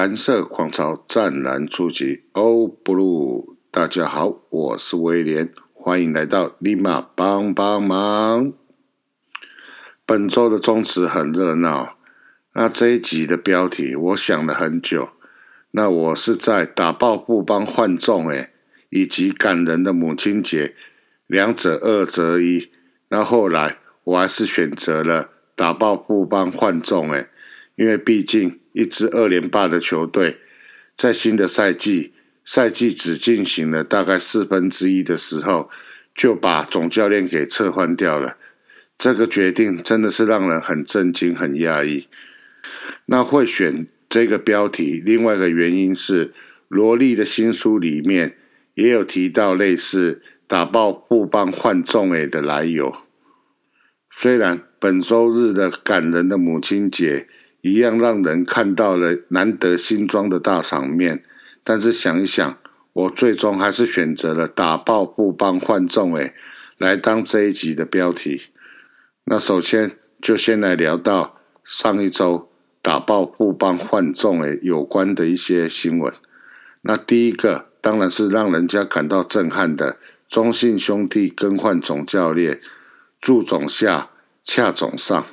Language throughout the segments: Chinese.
蓝色狂潮湛蓝初级，Oh Blue，大家好，我是威廉，欢迎来到立马帮帮忙。本周的宗旨很热闹，那这一集的标题我想了很久，那我是在打爆不帮换众诶，以及感人的母亲节，两者二择一，那后来我还是选择了打爆不帮换众诶，因为毕竟。一支二连霸的球队，在新的赛季赛季只进行了大概四分之一的时候，就把总教练给撤换掉了。这个决定真的是让人很震惊、很讶异。那会选这个标题，另外一个原因是罗莉的新书里面也有提到类似打爆布邦换众诶的来由。虽然本周日的感人的母亲节。一样让人看到了难得新装的大场面，但是想一想，我最终还是选择了打爆布邦换众诶来当这一集的标题。那首先就先来聊到上一周打爆布邦换众诶有关的一些新闻。那第一个当然是让人家感到震撼的，中信兄弟更换总教练，祝总下恰总上。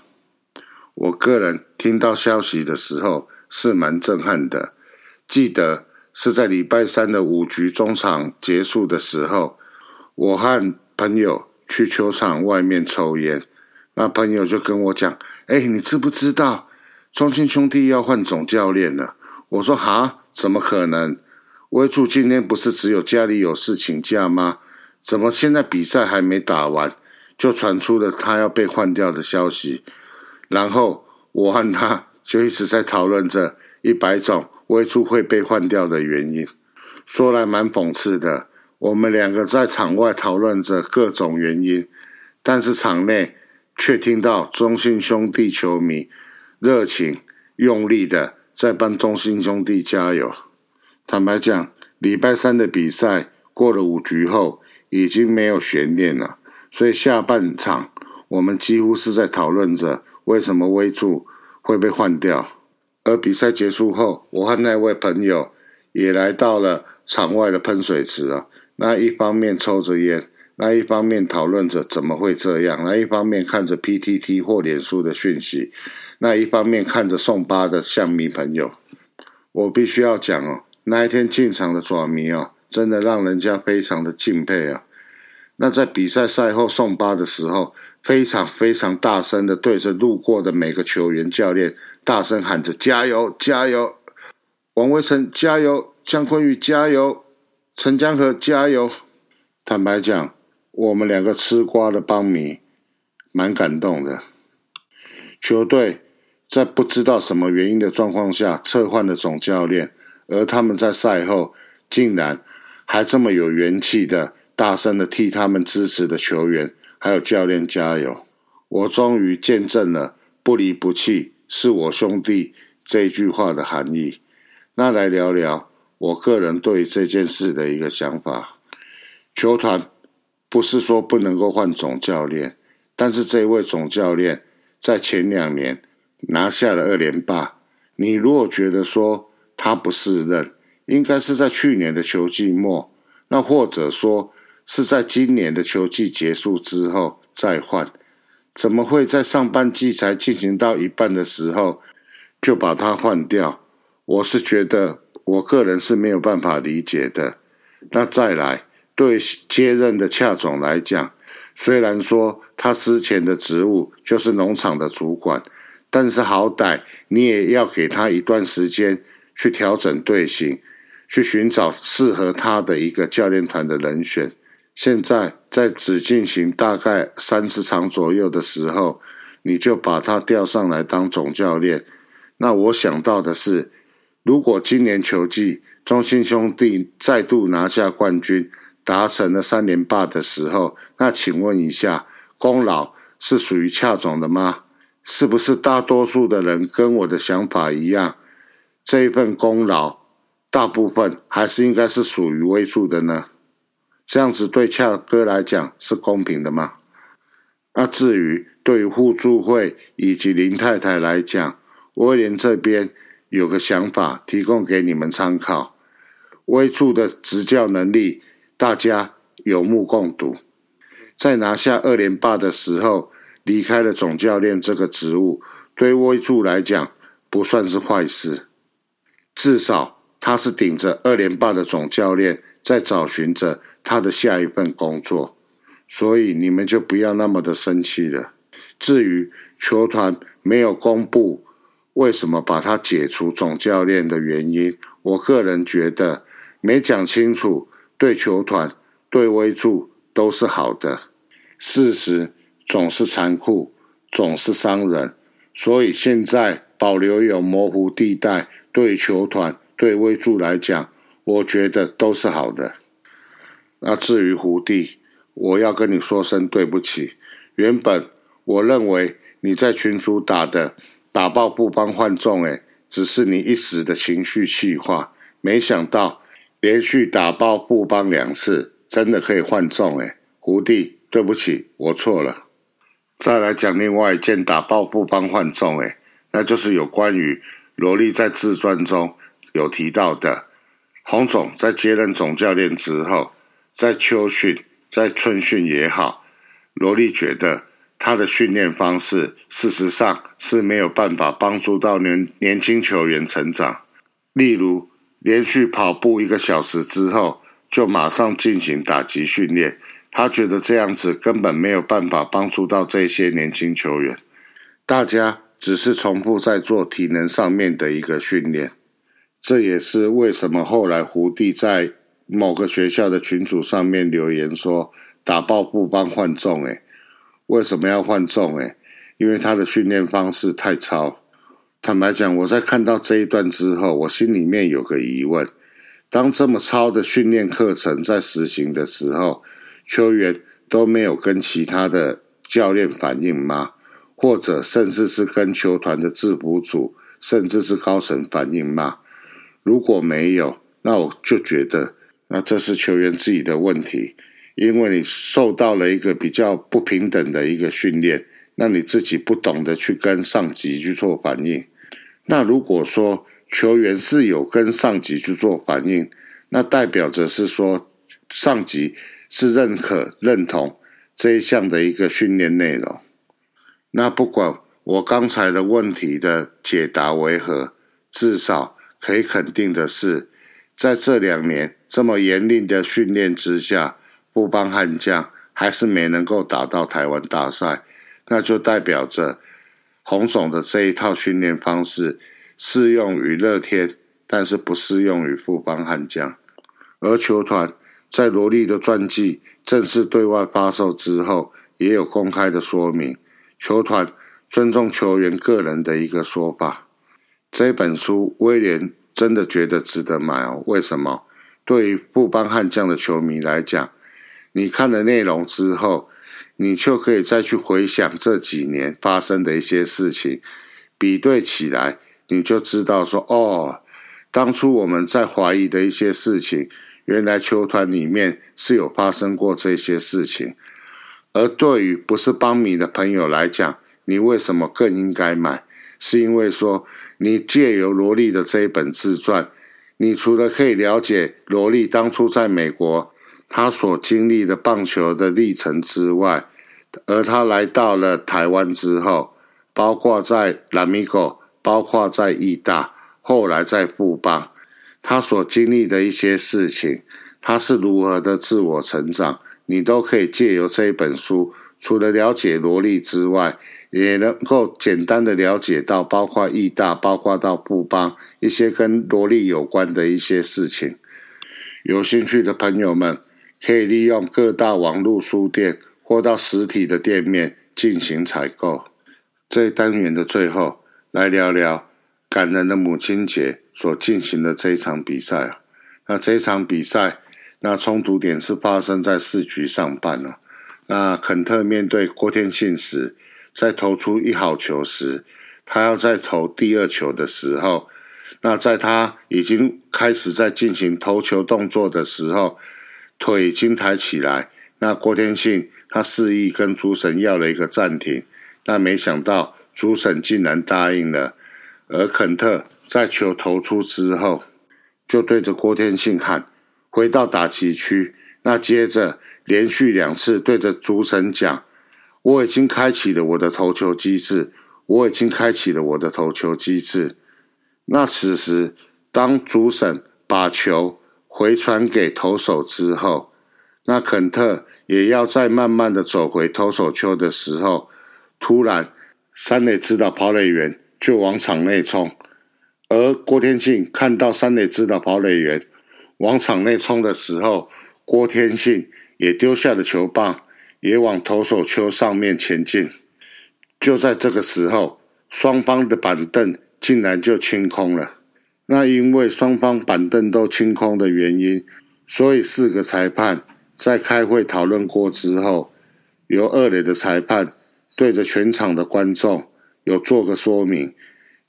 我个人听到消息的时候是蛮震撼的。记得是在礼拜三的五局中场结束的时候，我和朋友去球场外面抽烟，那朋友就跟我讲：“哎，你知不知道中信兄弟要换总教练了？”我说：“哈，怎么可能？威助今天不是只有家里有事请假吗？怎么现在比赛还没打完，就传出了他要被换掉的消息？”然后我和他就一直在讨论着一百种威助会被换掉的原因，说来蛮讽刺的。我们两个在场外讨论着各种原因，但是场内却听到中信兄弟球迷热情用力的在帮中信兄弟加油。坦白讲，礼拜三的比赛过了五局后，已经没有悬念了，所以下半场我们几乎是在讨论着。为什么威助会被换掉？而比赛结束后，我和那位朋友也来到了场外的喷水池啊。那一方面抽着烟，那一方面讨论着怎么会这样，那一方面看着 PTT 或脸书的讯息，那一方面看着送八的象迷朋友。我必须要讲哦，那一天进场的爪迷哦，真的让人家非常的敬佩啊。那在比赛赛后送八的时候。非常非常大声的对着路过的每个球员、教练大声喊着：“加油，加油！”王威成加油，姜昆宇加油，陈江河加油。坦白讲，我们两个吃瓜的帮迷蛮感动的。球队在不知道什么原因的状况下撤换了总教练，而他们在赛后竟然还这么有元气的大声的替他们支持的球员。还有教练加油！我终于见证了“不离不弃是我兄弟”这句话的含义。那来聊聊我个人对这件事的一个想法。球团不是说不能够换总教练，但是这位总教练在前两年拿下了二连霸。你如果觉得说他不适任，应该是在去年的球季末，那或者说。是在今年的球季结束之后再换，怎么会在上半季才进行到一半的时候就把它换掉？我是觉得我个人是没有办法理解的。那再来，对接任的恰总来讲，虽然说他之前的职务就是农场的主管，但是好歹你也要给他一段时间去调整队形，去寻找适合他的一个教练团的人选。现在在只进行大概三十场左右的时候，你就把他调上来当总教练。那我想到的是，如果今年球季中信兄弟再度拿下冠军，达成了三连霸的时候，那请问一下，功劳是属于恰总的吗？是不是大多数的人跟我的想法一样，这一份功劳大部分还是应该是属于威助的呢？这样子对恰哥来讲是公平的吗？那至于对于互助会以及林太太来讲，威廉这边有个想法提供给你们参考。威助的执教能力，大家有目共睹。在拿下二连霸的时候，离开了总教练这个职务，对威助来讲不算是坏事。至少他是顶着二连霸的总教练，在找寻着他的下一份工作。所以你们就不要那么的生气了。至于球团没有公布为什么把他解除总教练的原因，我个人觉得。没讲清楚，对球团、对威助都是好的。事实总是残酷，总是伤人，所以现在保留有模糊地带，对球团、对微助来讲，我觉得都是好的。那至于胡弟，我要跟你说声对不起。原本我认为你在群主打的打爆不帮换中，诶，只是你一时的情绪气化，没想到。连续打爆布邦两次，真的可以换中诶胡弟，对不起，我错了。再来讲另外一件打爆布邦换中诶那就是有关于萝莉在自传中有提到的，洪总在接任总教练之后，在秋训、在春训也好，罗莉觉得他的训练方式事实上是没有办法帮助到年年轻球员成长，例如。连续跑步一个小时之后，就马上进行打击训练。他觉得这样子根本没有办法帮助到这些年轻球员。大家只是重复在做体能上面的一个训练。这也是为什么后来胡弟在某个学校的群组上面留言说：“打爆不帮换重。”诶，为什么要换重？诶，因为他的训练方式太超。坦白讲，我在看到这一段之后，我心里面有个疑问：当这么超的训练课程在实行的时候，球员都没有跟其他的教练反映吗？或者甚至是跟球团的制服组，甚至是高层反映吗？如果没有，那我就觉得，那这是球员自己的问题，因为你受到了一个比较不平等的一个训练。那你自己不懂得去跟上级去做反应，那如果说球员是有跟上级去做反应，那代表着是说上级是认可认同这一项的一个训练内容。那不管我刚才的问题的解答为何，至少可以肯定的是，在这两年这么严厉的训练之下，布邦悍将还是没能够打到台湾大赛。那就代表着洪总的这一套训练方式适用于乐天，但是不适用于富邦悍将。而球团在罗莉的传记正式对外发售之后，也有公开的说明，球团尊重球员个人的一个说法。这本书威廉真的觉得值得买哦？为什么？对于富邦悍将的球迷来讲，你看了内容之后。你就可以再去回想这几年发生的一些事情，比对起来，你就知道说，哦，当初我们在怀疑的一些事情，原来球团里面是有发生过这些事情。而对于不是帮迷的朋友来讲，你为什么更应该买？是因为说，你借由罗莉的这一本自传，你除了可以了解罗莉当初在美国。他所经历的棒球的历程之外，而他来到了台湾之后，包括在蓝米狗，包括在义大，后来在富邦，他所经历的一些事情，他是如何的自我成长，你都可以借由这一本书，除了了解罗莉之外，也能够简单的了解到，包括义大，包括到布邦一些跟萝莉有关的一些事情。有兴趣的朋友们。可以利用各大网络书店或到实体的店面进行采购。这一单元的最后，来聊聊感人的母亲节所进行的这一场比赛那这一场比赛，那冲突点是发生在四局上半了。那肯特面对郭天信时，在投出一好球时，他要在投第二球的时候，那在他已经开始在进行投球动作的时候。腿已经抬起来，那郭天信他示意跟主审要了一个暂停，那没想到主审竟然答应了，而肯特在球投出之后，就对着郭天信喊：“回到打击区。”那接着连续两次对着主审讲：“我已经开启了我的投球机制，我已经开启了我的投球机制。”那此时，当主审把球回传给投手之后，那肯特也要再慢慢的走回投手丘的时候，突然三垒指导跑垒员就往场内冲，而郭天信看到三垒指导跑垒员往场内冲的时候，郭天信也丢下了球棒，也往投手丘上面前进。就在这个时候，双方的板凳竟然就清空了。那因为双方板凳都清空的原因，所以四个裁判。在开会讨论过之后，由二垒的裁判对着全场的观众有做个说明。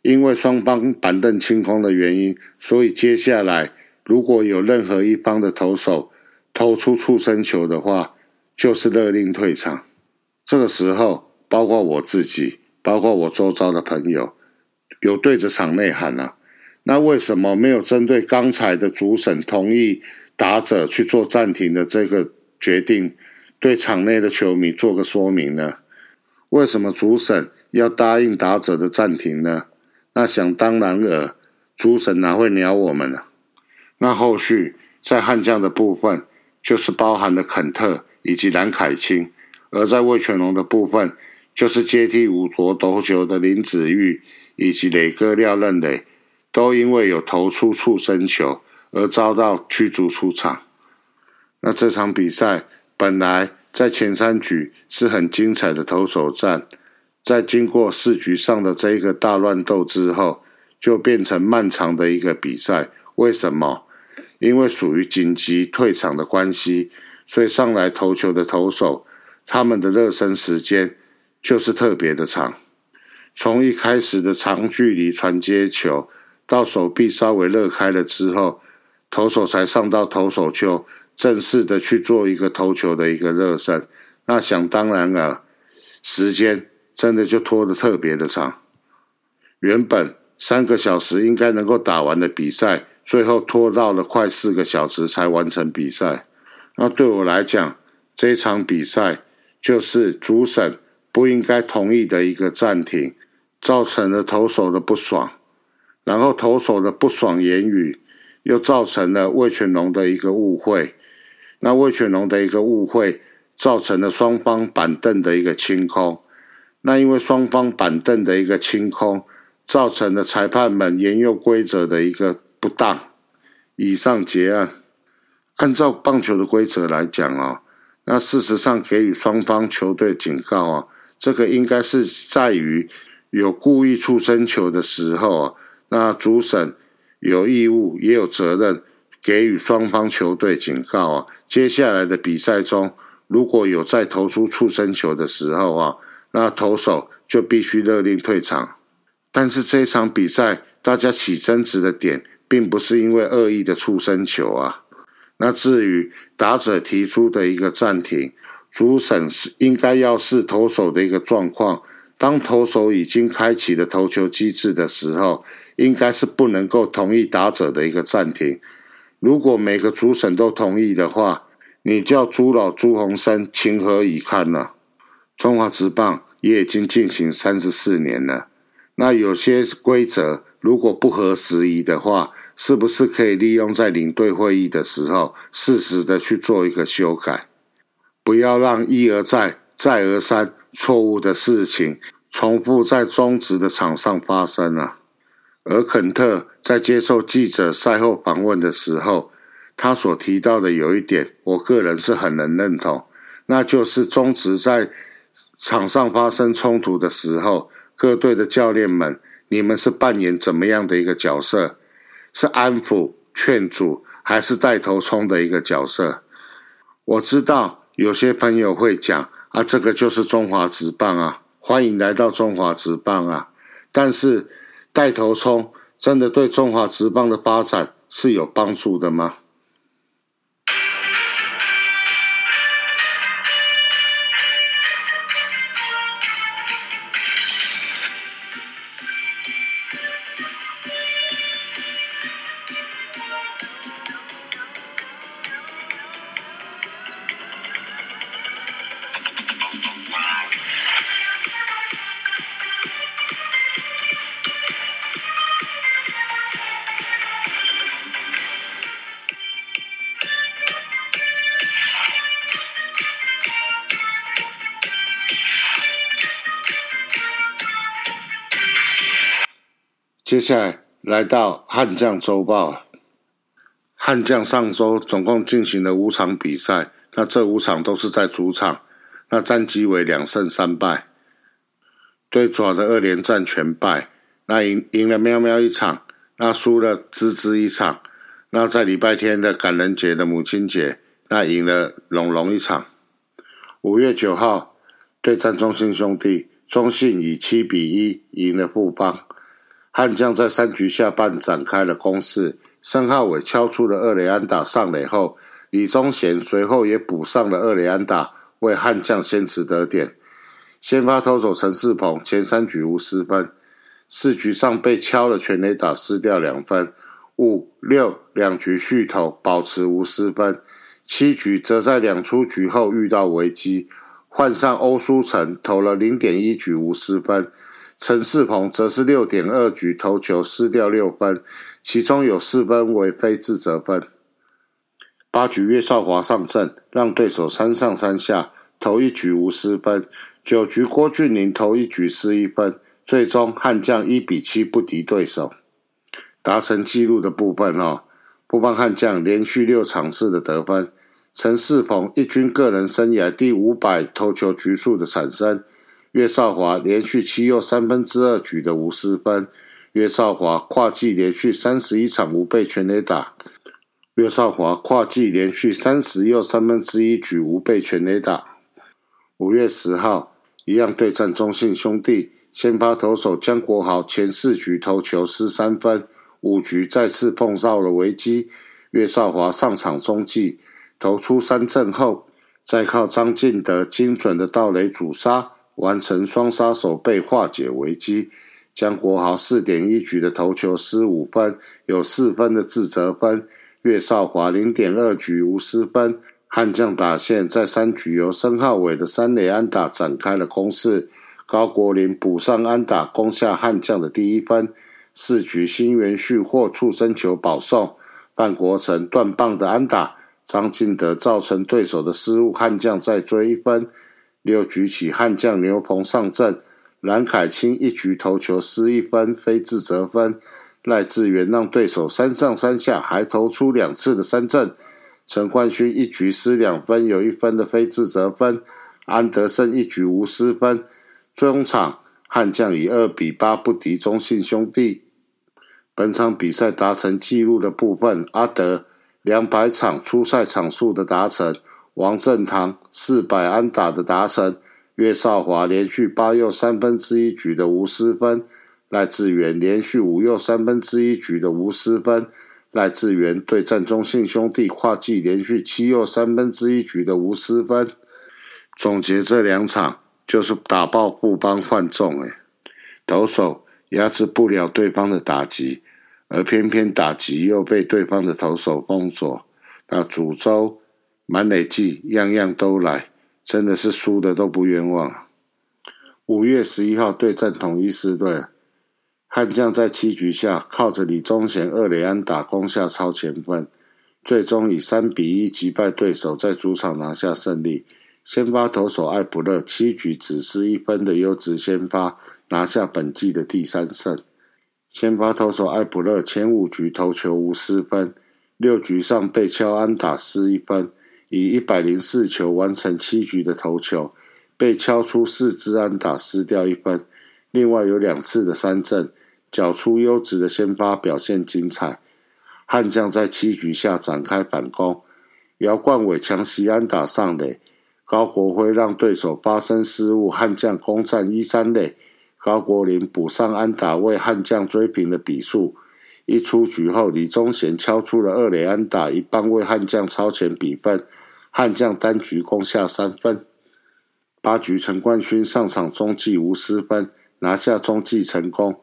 因为双方板凳清空的原因，所以接下来如果有任何一方的投手投出触身球的话，就是勒令退场。这个时候，包括我自己，包括我周遭的朋友，有对着场内喊了：那为什么没有针对刚才的主审同意？打者去做暂停的这个决定，对场内的球迷做个说明呢？为什么主审要答应打者的暂停呢？那想当然尔，主审哪会鸟我们呢？那后续在悍将的部分，就是包含了肯特以及蓝凯青；而在魏全龙的部分，就是接替五夺斗球的林子玉以及磊哥廖任磊，都因为有投出触身球。而遭到驱逐出场。那这场比赛本来在前三局是很精彩的投手战，在经过四局上的这一个大乱斗之后，就变成漫长的一个比赛。为什么？因为属于紧急退场的关系，所以上来投球的投手，他们的热身时间就是特别的长。从一开始的长距离传接球，到手臂稍微热开了之后。投手才上到投手丘，正式的去做一个投球的一个热身。那想当然了，时间真的就拖得特别的长。原本三个小时应该能够打完的比赛，最后拖到了快四个小时才完成比赛。那对我来讲，这场比赛就是主审不应该同意的一个暂停，造成了投手的不爽，然后投手的不爽言语。又造成了魏全龙的一个误会，那魏全龙的一个误会，造成了双方板凳的一个清空。那因为双方板凳的一个清空，造成了裁判们沿用规则的一个不当。以上结案。按照棒球的规则来讲啊，那事实上给予双方球队警告啊，这个应该是在于有故意触身球的时候啊，那主审。有义务也有责任给予双方球队警告啊！接下来的比赛中，如果有再投出触身球的时候啊，那投手就必须勒令退场。但是这场比赛大家起争执的点，并不是因为恶意的触身球啊。那至于打者提出的一个暂停，主审是应该要视投手的一个状况，当投手已经开启了投球机制的时候。应该是不能够同意打者的一个暂停。如果每个主审都同意的话，你叫朱老朱鸿生情何以堪呢？中华职棒也已经进行三十四年了，那有些规则如果不合时宜的话，是不是可以利用在领队会议的时候，适时的去做一个修改，不要让一而再、再而三错误的事情重复在中职的场上发生啊？而肯特在接受记者赛后访问的时候，他所提到的有一点，我个人是很能认同，那就是中职在场上发生冲突的时候，各队的教练们，你们是扮演怎么样的一个角色？是安抚、劝阻，还是带头冲的一个角色？我知道有些朋友会讲啊，这个就是中华职棒啊，欢迎来到中华职棒啊，但是。带头冲，真的对中华职棒的发展是有帮助的吗？下来来到悍将周报，悍将上周总共进行了五场比赛，那这五场都是在主场，那战绩为两胜三败，对爪的二连战全败，那赢赢了喵喵一场，那输了吱吱一场，那在礼拜天的感恩节的母亲节，那赢了龙龙一场。五月九号对战中信兄弟，中信以七比一赢了富邦。悍将在三局下半展开了攻势，申浩伟敲出了二垒安打上垒后，李宗贤随后也补上了二垒安打，为悍将先持得点。先发投手陈世鹏前三局无失分，四局上被敲了全垒打失掉两分，五六两局续投保持无失分。七局则在两出局后遇到危机，换上欧书成投了零点一局无失分，陈世鹏则是六点二局投球失掉六分，其中有四分为非自责分。八局岳少华上阵，让对手三上三下投一局无失分。九局郭俊麟投一局失一分，最终悍将一比七不敌对手，达成纪录的部分哦。不帮悍将连续六场次的得分。陈世鹏一军个人生涯第五百投球局数的产生，岳少华连续七又三分之二局的无失分，岳少华跨季连续三十一场无被全垒打，岳少华跨季连续三十又三分之一局无被全垒打。五月十号，一样对战中信兄弟，先发投手江国豪前四局投球失三分，五局再次碰到了危机，岳少华上场中继。投出三振后，再靠张进德精准的盗垒主杀，完成双杀手被化解危机。江国豪四点一局的投球失五分，有四分的自责分。岳少华零点二局无失分。悍将打线在三局由申浩伟的三垒安打展开了攻势，高国林补上安打攻下悍将的第一分。四局新元旭获触身球保送，范国成断棒的安打。张进德造成对手的失误，悍将再追一分。六局起，悍将牛棚上阵，蓝凯清一局投球失一分，非自责分。赖志源让对手三上三下，还投出两次的三振。陈冠勋一局失两分，有一分的非自责分。安德森一局无失分。中场悍将以二比八不敌中信兄弟。本场比赛达成纪录的部分，阿德。两百场初赛场数的达成，王振堂四百安打的达成，岳少华连续八又三分之一局的无失分，赖志源连续五又三分之一局的无失分，赖志源对战中信兄弟跨季连续七又三分之一局的无失分。总结这两场就是打爆布邦换中，诶投手压制不了对方的打击。而偏偏打击又被对方的投手封锁，那主州满垒季样样都来，真的是输的都不冤枉。五月十一号对战统一狮队，悍将在七局下靠着李宗贤二垒安打攻下超前分，最终以三比一击败对手，在主场拿下胜利。先发投手艾普勒七局只失一分的优质先发，拿下本季的第三胜。先发投手艾普勒前五局投球无失分，六局上被敲安打失一分，以一百零四球完成七局的投球，被敲出四支安打失掉一分，另外有两次的三振，缴出优质的先发表现精彩。悍将在七局下展开反攻，姚冠伟强袭安打上垒，高国辉让对手发生失误，悍将攻占一三垒。高国林补上安打，为悍将追平的比数。一出局后，李宗贤敲出了二垒安打，一棒为悍将超前比分。悍将单局攻下三分。八局陈冠勋上场中继无失分，拿下中继成功。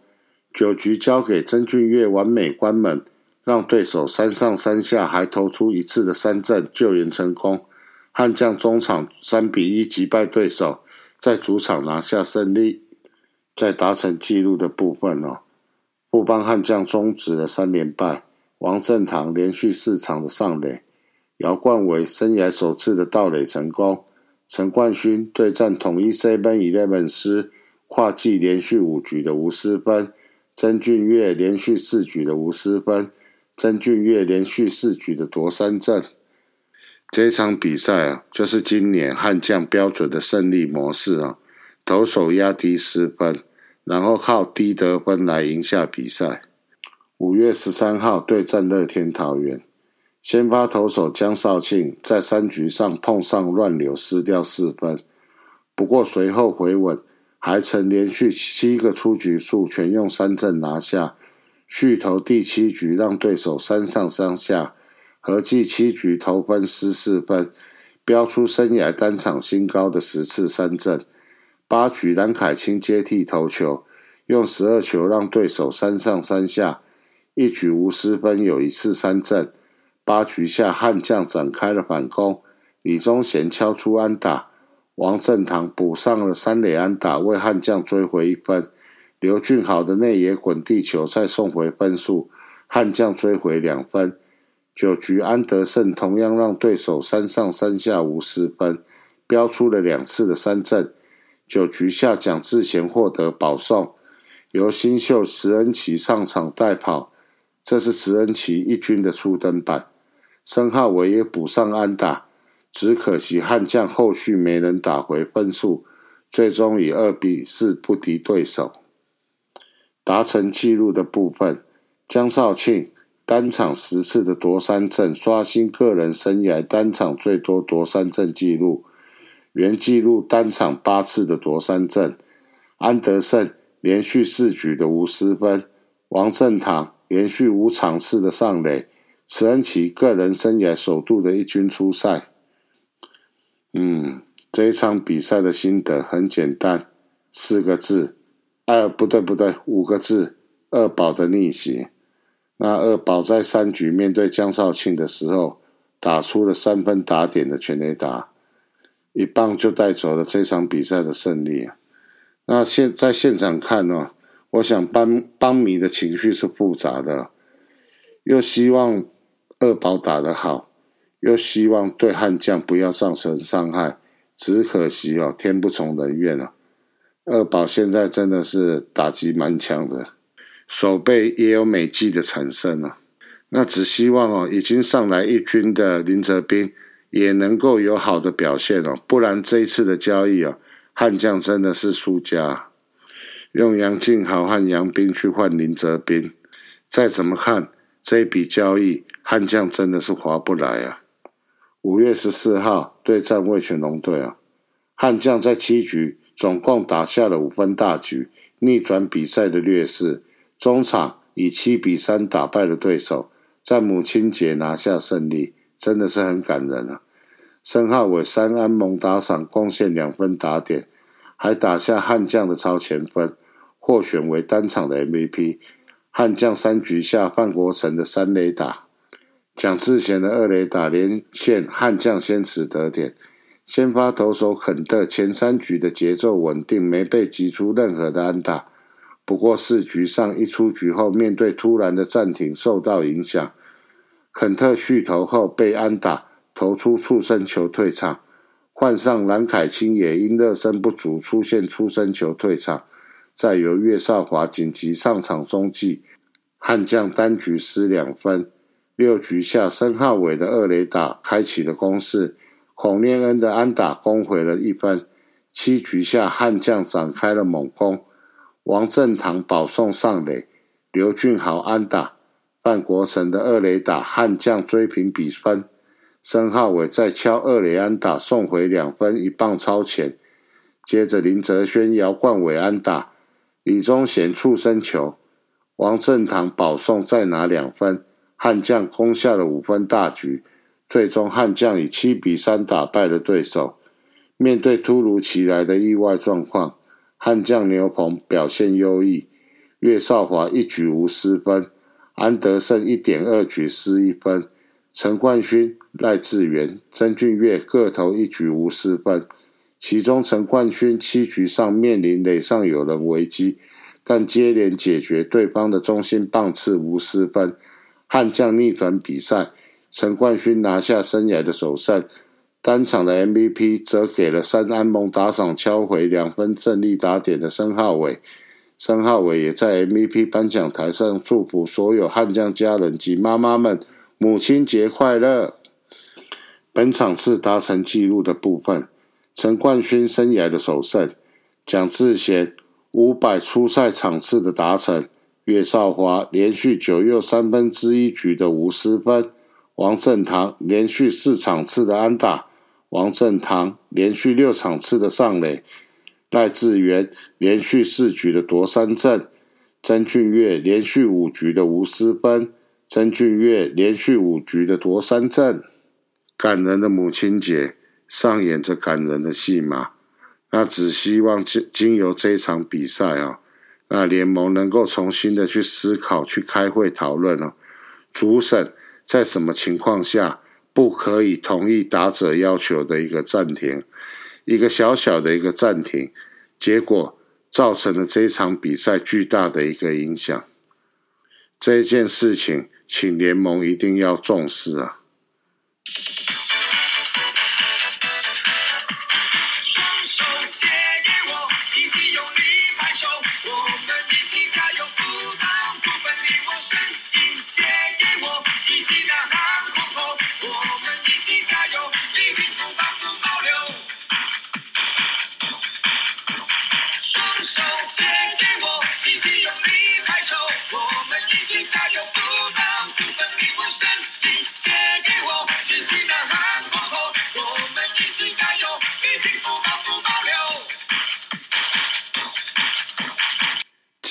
九局交给曾俊岳完美关门，让对手三上三下，还投出一次的三振救援成功。悍将中场三比一击败对手，在主场拿下胜利。在达成纪录的部分哦，富邦悍将终止了三连败，王振堂连续四场的上垒，姚冠伟生涯首次的盗垒成功，陈冠勋对战统一 Seven Eleven 时跨季连续五局的无失分，曾俊岳连续四局的无失分，曾俊岳连续四局的夺三振。这场比赛啊，就是今年悍将标准的胜利模式啊，投手压低失分，然后靠低得分来赢下比赛。五月十三号对战乐天桃园，先发投手江少庆在三局上碰上乱流失掉四分，不过随后回稳，还曾连续七个出局数全用三振拿下，续投第七局让对手三上三下。合计七局投分失四分，标出生涯单场新高的十次三振。八局蓝凯清接替投球，用十二球让对手三上三下，一局无失分，有一次三振。八局下悍将展开了反攻，李宗贤敲出安打，王振堂补上了三垒安打，为悍将追回一分。刘俊豪的内野滚地球再送回分数，悍将追回两分。九局安德胜同样让对手三上三下无失分，标出了两次的三振。九局下蒋志贤获得保送，由新秀池恩奇上场代跑，这是池恩奇一军的初登板。申浩伟也补上安打，只可惜悍将后续没能打回分数，最终以二比四不敌对手。达成纪录的部分，江少庆。单场十次的夺三振，刷新个人生涯单场最多夺三振纪录。原纪录单场八次的夺三振。安德胜连续四局的无失分。王振堂连续五场次的上垒。慈恩奇个人生涯首度的一军出赛。嗯，这一场比赛的心得很简单，四个字。哎，不对不对，五个字：二宝的逆袭。那二宝在三局面对江少庆的时候，打出了三分打点的全垒打，一棒就带走了这场比赛的胜利。那现在现场看呢，我想帮帮迷的情绪是复杂的，又希望二宝打得好，又希望对悍将不要造成伤害，只可惜哦，天不从人愿啊。二宝现在真的是打击蛮强的。手背也有美记的产生了，那只希望哦，已经上来一军的林哲斌也能够有好的表现哦，不然这一次的交易啊，悍将真的是输家。用杨敬豪和杨斌去换林哲斌，再怎么看这笔交易，悍将真的是划不来啊。五月十四号对战味全龙队啊，悍将在七局总共打下了五分大局，逆转比赛的劣势。中场以七比三打败了对手，在母亲节拿下胜利，真的是很感人啊！申浩伟三安蒙打赏贡献两分打点，还打下悍将的超前分，获选为单场的 MVP。悍将三局下范国成的三垒打，蒋志贤的二垒打连线悍将先持得点。先发投手肯特前三局的节奏稳定，没被击出任何的安打。不过四局上一出局后，面对突然的暂停受到影响，肯特续投后被安打投出触身球退场，换上蓝凯清也因热身不足出现触身球退场，再由岳少华紧急上场中继，悍将单局失两分。六局下申浩伟的二垒打开启了攻势，孔念恩的安打攻回了一分。七局下悍将展开了猛攻。王振堂保送上垒，刘俊豪安打，范国成的二垒打悍将追平比分，申浩伟再敲二垒安打送回两分，一棒超前。接着林哲轩姚冠伟安打，李宗贤触身球，王振堂保送再拿两分，悍将攻下了五分大局。最终悍将以七比三打败了对手。面对突如其来的意外状况。悍将牛棚表现优异，岳少华一局无失分，安德胜一点二局失一分，陈冠勋、赖志源、曾俊岳各投一局无失分。其中陈冠勋七局上面临垒上有人危机，但接连解决对方的中心棒次无失分，悍将逆转比赛，陈冠勋拿下生涯的首胜。单场的 MVP 则给了三安盟打赏敲回两分胜利打点的申浩伟，申浩伟也在 MVP 颁奖台上祝福所有悍将家人及妈妈们母亲节快乐。本场次达成纪录的部分，陈冠勋生涯的首胜，蒋志贤五百初赛场次的达成，岳少华连续九又三分之一局的无失分，王振堂连续四场次的安打，王振堂连续六场次的上垒。赖志源连续四局的夺三振，曾俊岳连续五局的无失分，曾俊岳连续五局的夺三振。感人的母亲节上演着感人的戏码，那只希望经经由这一场比赛啊，那联盟能够重新的去思考、去开会讨论哦，主审在什么情况下不可以同意打者要求的一个暂停。一个小小的一个暂停，结果造成了这一场比赛巨大的一个影响。这件事情，请联盟一定要重视啊！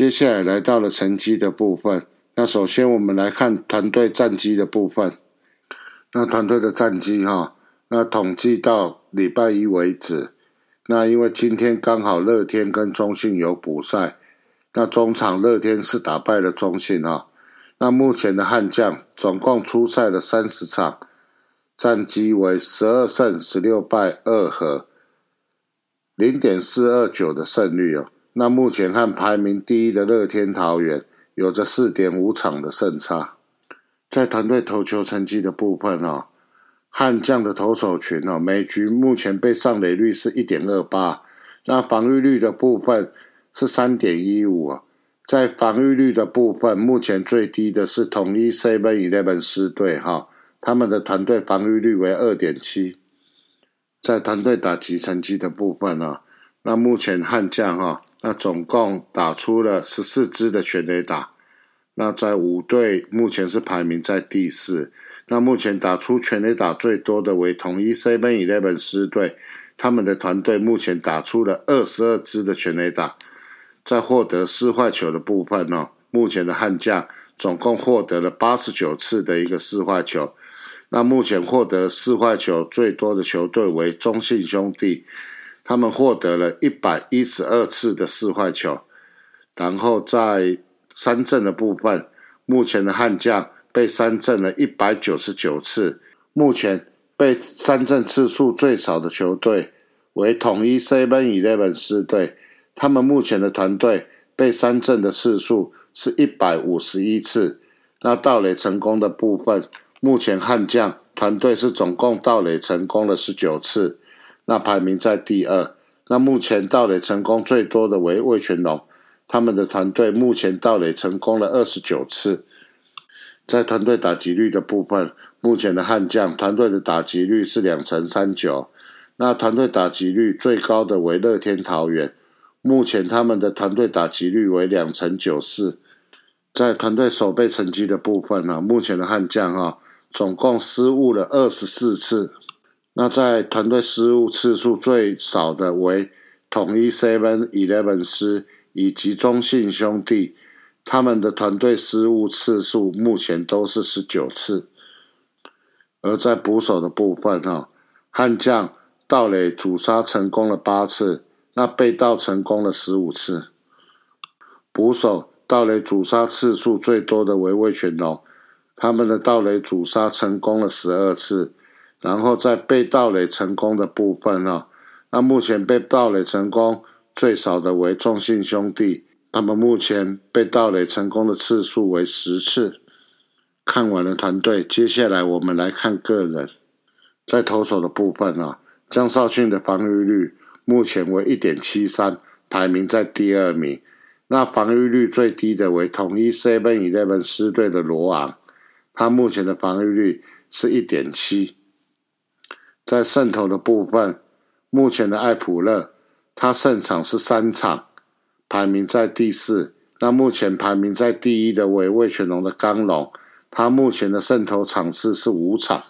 接下来来到了成绩的部分。那首先我们来看团队战绩的部分。那团队的战绩哈，那统计到礼拜一为止。那因为今天刚好乐天跟中信有补赛，那中场乐天是打败了中信啊。那目前的悍将总共出赛了三十场，战绩为十二胜十六败二和，零点四二九的胜率哦。那目前和排名第一的乐天桃园有着四点五场的胜差，在团队投球成绩的部分哦，悍将的投手群哦，每局目前被上垒率是一点二八，那防御率的部分是三点一五在防御率的部分，目前最低的是统一 Seven Eleven 狮队哈，他们的团队防御率为二点七，在团队打击成绩的部分呢，那目前悍将哈。那总共打出了十四支的全垒打，那在五队目前是排名在第四。那目前打出全垒打最多的为统一 Seven Eleven 狮队，他们的团队目前打出了二十二支的全垒打。在获得四坏球的部分呢，目前的悍将总共获得了八十九次的一个四坏球。那目前获得四坏球最多的球队为中信兄弟。他们获得了一百一十二次的四坏球，然后在三振的部分，目前的悍将被三振了一百九十九次。目前被三振次数最少的球队为统一 Seven Eleven 四队，他们目前的团队被三振的次数是一百五十一次。那盗垒成功的部分，目前悍将团队是总共盗垒成功了十九次。那排名在第二。那目前盗垒成功最多的为魏全龙，他们的团队目前盗垒成功了二十九次。在团队打击率的部分，目前的悍将团队的打击率是两成三九。那团队打击率最高的为乐天桃园，目前他们的团队打击率为两成九四。在团队守备成绩的部分呢，目前的悍将啊，总共失误了二十四次。那在团队失误次数最少的为统一 Seven Eleven 师以及中信兄弟，他们的团队失误次数目前都是十九次。而在捕手的部分，哈，悍将盗垒主杀成功了八次，那被盗成功了十五次。捕手盗垒主杀次数最多的为魏全龙，他们的盗垒主杀成功了十二次。然后在被盗垒成功的部分哦，那目前被盗垒成功最少的为中信兄弟，他们目前被盗垒成功的次数为十次。看完了团队，接下来我们来看个人，在投手的部分啊，江少庆的防御率目前为一点七三，排名在第二名。那防御率最低的为统一 Seven Eleven 狮队的罗昂，他目前的防御率是一点七。在胜投的部分，目前的艾普勒，他胜场是三场，排名在第四。那目前排名在第一的为魏全龙的刚龙，他目前的胜投场次是五场。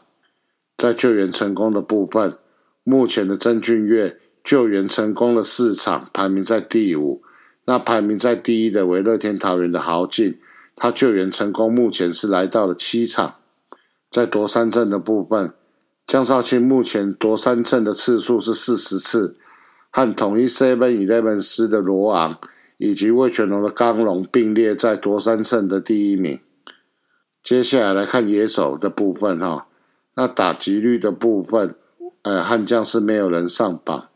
在救援成功的部分，目前的曾俊岳救援成功了四场，排名在第五。那排名在第一的为乐天桃园的豪进，他救援成功，目前是来到了七场。在夺三阵的部分，江少卿目前夺三胜的次数是四十次，和统一 Seven Eleven 师的罗昂以及魏全龙的刚龙并列在夺三胜的第一名。接下来来看野手的部分哈，那打击率的部分，呃，悍将是没有人上榜。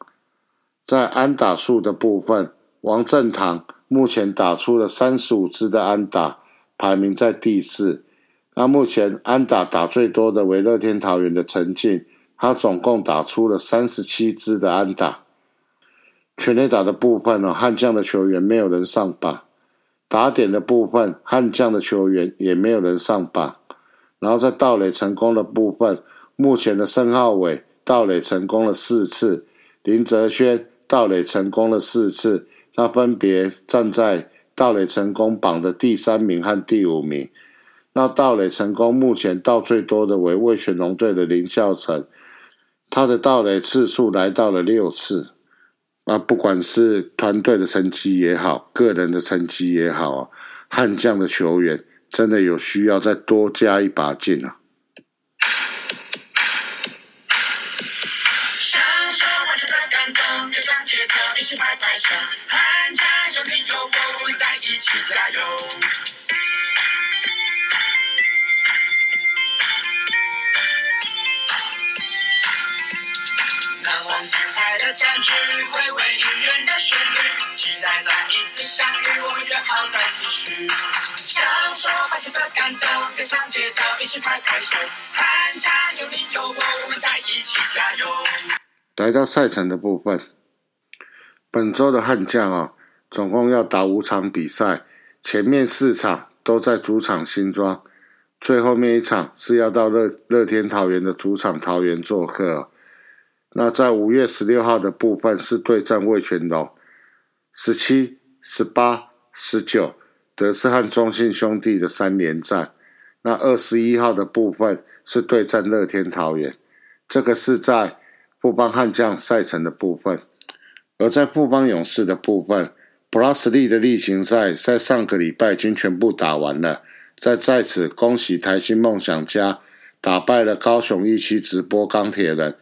在安打数的部分。王正堂目前打出了三十五支的安打，排名在第四。那目前安打打最多的为乐天桃园的陈进，他总共打出了三十七支的安打。全垒打的部分呢，悍将的球员没有人上榜。打点的部分，悍将的球员也没有人上榜。然后在盗垒成功的部分，目前的申浩伟盗垒成功了四次，林哲轩盗垒成功了四次。那分别站在盗垒成功榜的第三名和第五名。那盗垒成功目前盗最多的为魏全龙队的林孝成，他的盗垒次数来到了六次。啊，不管是团队的成绩也好，个人的成绩也好啊，悍将的球员真的有需要再多加一把劲啊！彩的战局，回味音乐的旋律，期待再一次相遇，我们约好再继续。享受拍球的感动，跟上节奏，一起拍拍手，喊加有！你有我，我们在一起加油。来到赛程的部分。本周的悍将啊，总共要打五场比赛，前面四场都在主场新庄，最后面一场是要到乐乐天桃园的主场桃园做客。那在五月十六号的部分是对战魏全龙，十七、十八、十九德斯和中信兄弟的三连战。那二十一号的部分是对战乐天桃园，这个是在富邦悍将赛程的部分。而在富邦勇士的部分，Plus 利的例行赛在上个礼拜已经全部打完了。在在此恭喜台新梦想家打败了高雄一期直播钢铁人，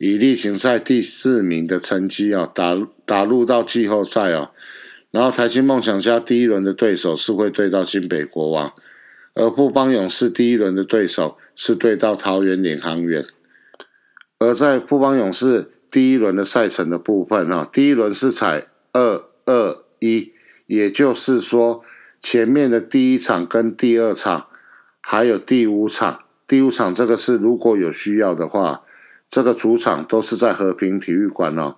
以例行赛第四名的成绩哦打打入到季后赛哦。然后台新梦想家第一轮的对手是会对到新北国王，而富邦勇士第一轮的对手是对到桃园领航员。而在富邦勇士。第一轮的赛程的部分哈，第一轮是采二二一，也就是说前面的第一场跟第二场，还有第五场，第五场这个是如果有需要的话，这个主场都是在和平体育馆哦。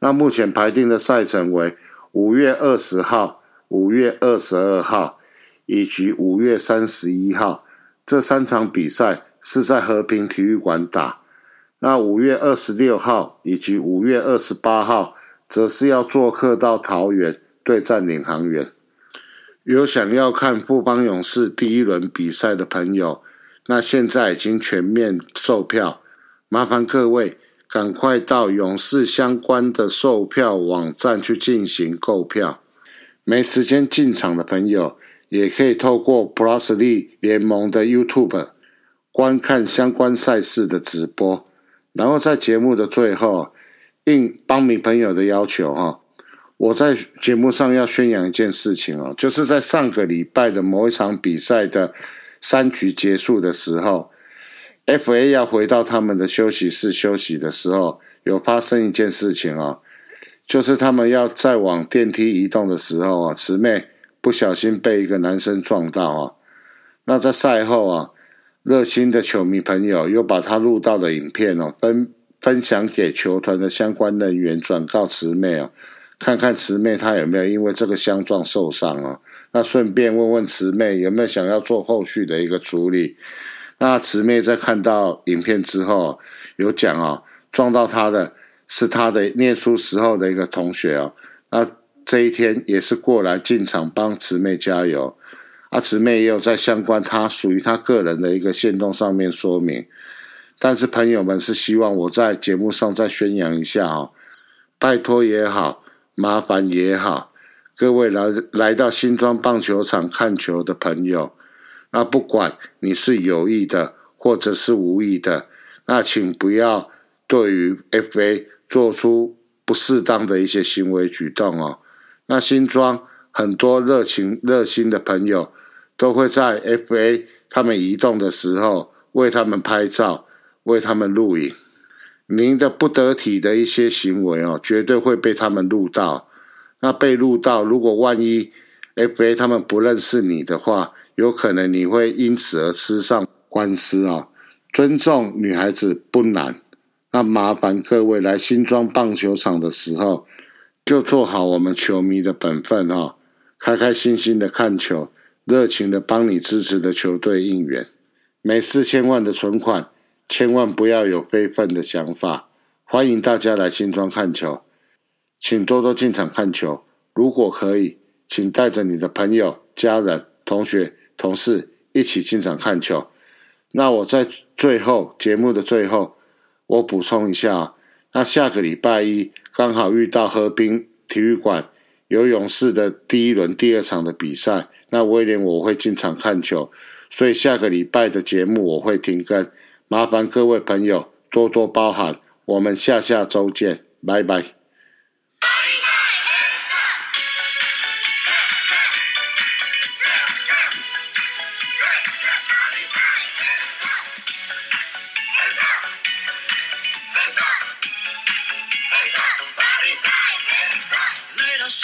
那目前排定的赛程为五月二十号、五月二十二号以及五月三十一号，这三场比赛是在和平体育馆打。那五月二十六号以及五月二十八号，则是要做客到桃园对战领航员。有想要看富邦勇士第一轮比赛的朋友，那现在已经全面售票，麻烦各位赶快到勇士相关的售票网站去进行购票。没时间进场的朋友，也可以透过 Plus 力联盟的 YouTube 观看相关赛事的直播。然后在节目的最后，应帮民朋友的要求哈，我在节目上要宣扬一件事情哦，就是在上个礼拜的某一场比赛的三局结束的时候，F.A. 要回到他们的休息室休息的时候，有发生一件事情哦，就是他们要再往电梯移动的时候啊，慈妹不小心被一个男生撞到啊，那在赛后啊。热心的球迷朋友又把他录到的影片哦分分享给球团的相关人员，转告慈妹哦，看看慈妹她有没有因为这个相撞受伤哦。那顺便问问慈妹有没有想要做后续的一个处理。那慈妹在看到影片之后，有讲哦，撞到她的是她的念书时候的一个同学哦。那这一天也是过来进场帮慈妹加油。啊，慈妹也有在相关她属于她个人的一个线动上面说明。但是朋友们是希望我在节目上再宣扬一下哦，拜托也好，麻烦也好，各位来来到新庄棒球场看球的朋友。那不管你是有意的或者是无意的，那请不要对于 FA 做出不适当的一些行为举动哦。那新庄很多热情热心的朋友都会在 FA 他们移动的时候为他们拍照，为他们录影。您的不得体的一些行为哦，绝对会被他们录到。那被录到，如果万一 FA 他们不认识你的话，有可能你会因此而吃上官司啊！尊重女孩子不难，那麻烦各位来新庄棒球场的时候，就做好我们球迷的本分啊！开开心心的看球，热情的帮你支持的球队应援。每四千万的存款，千万不要有非分的想法。欢迎大家来新庄看球，请多多进场看球。如果可以，请带着你的朋友、家人、同学。同事一起进场看球。那我在最后节目的最后，我补充一下啊，那下个礼拜一刚好遇到河滨体育馆有勇士的第一轮第二场的比赛，那威廉我会进场看球，所以下个礼拜的节目我会停更，麻烦各位朋友多多包涵。我们下下周见，拜拜。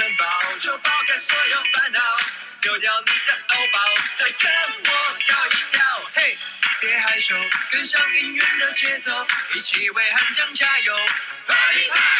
新庄城堡，就抛开所有烦恼。丢掉你的欧包，再跟我跳一跳，嘿，别害羞，跟上音乐的节奏，一起为汉江加油。Party Time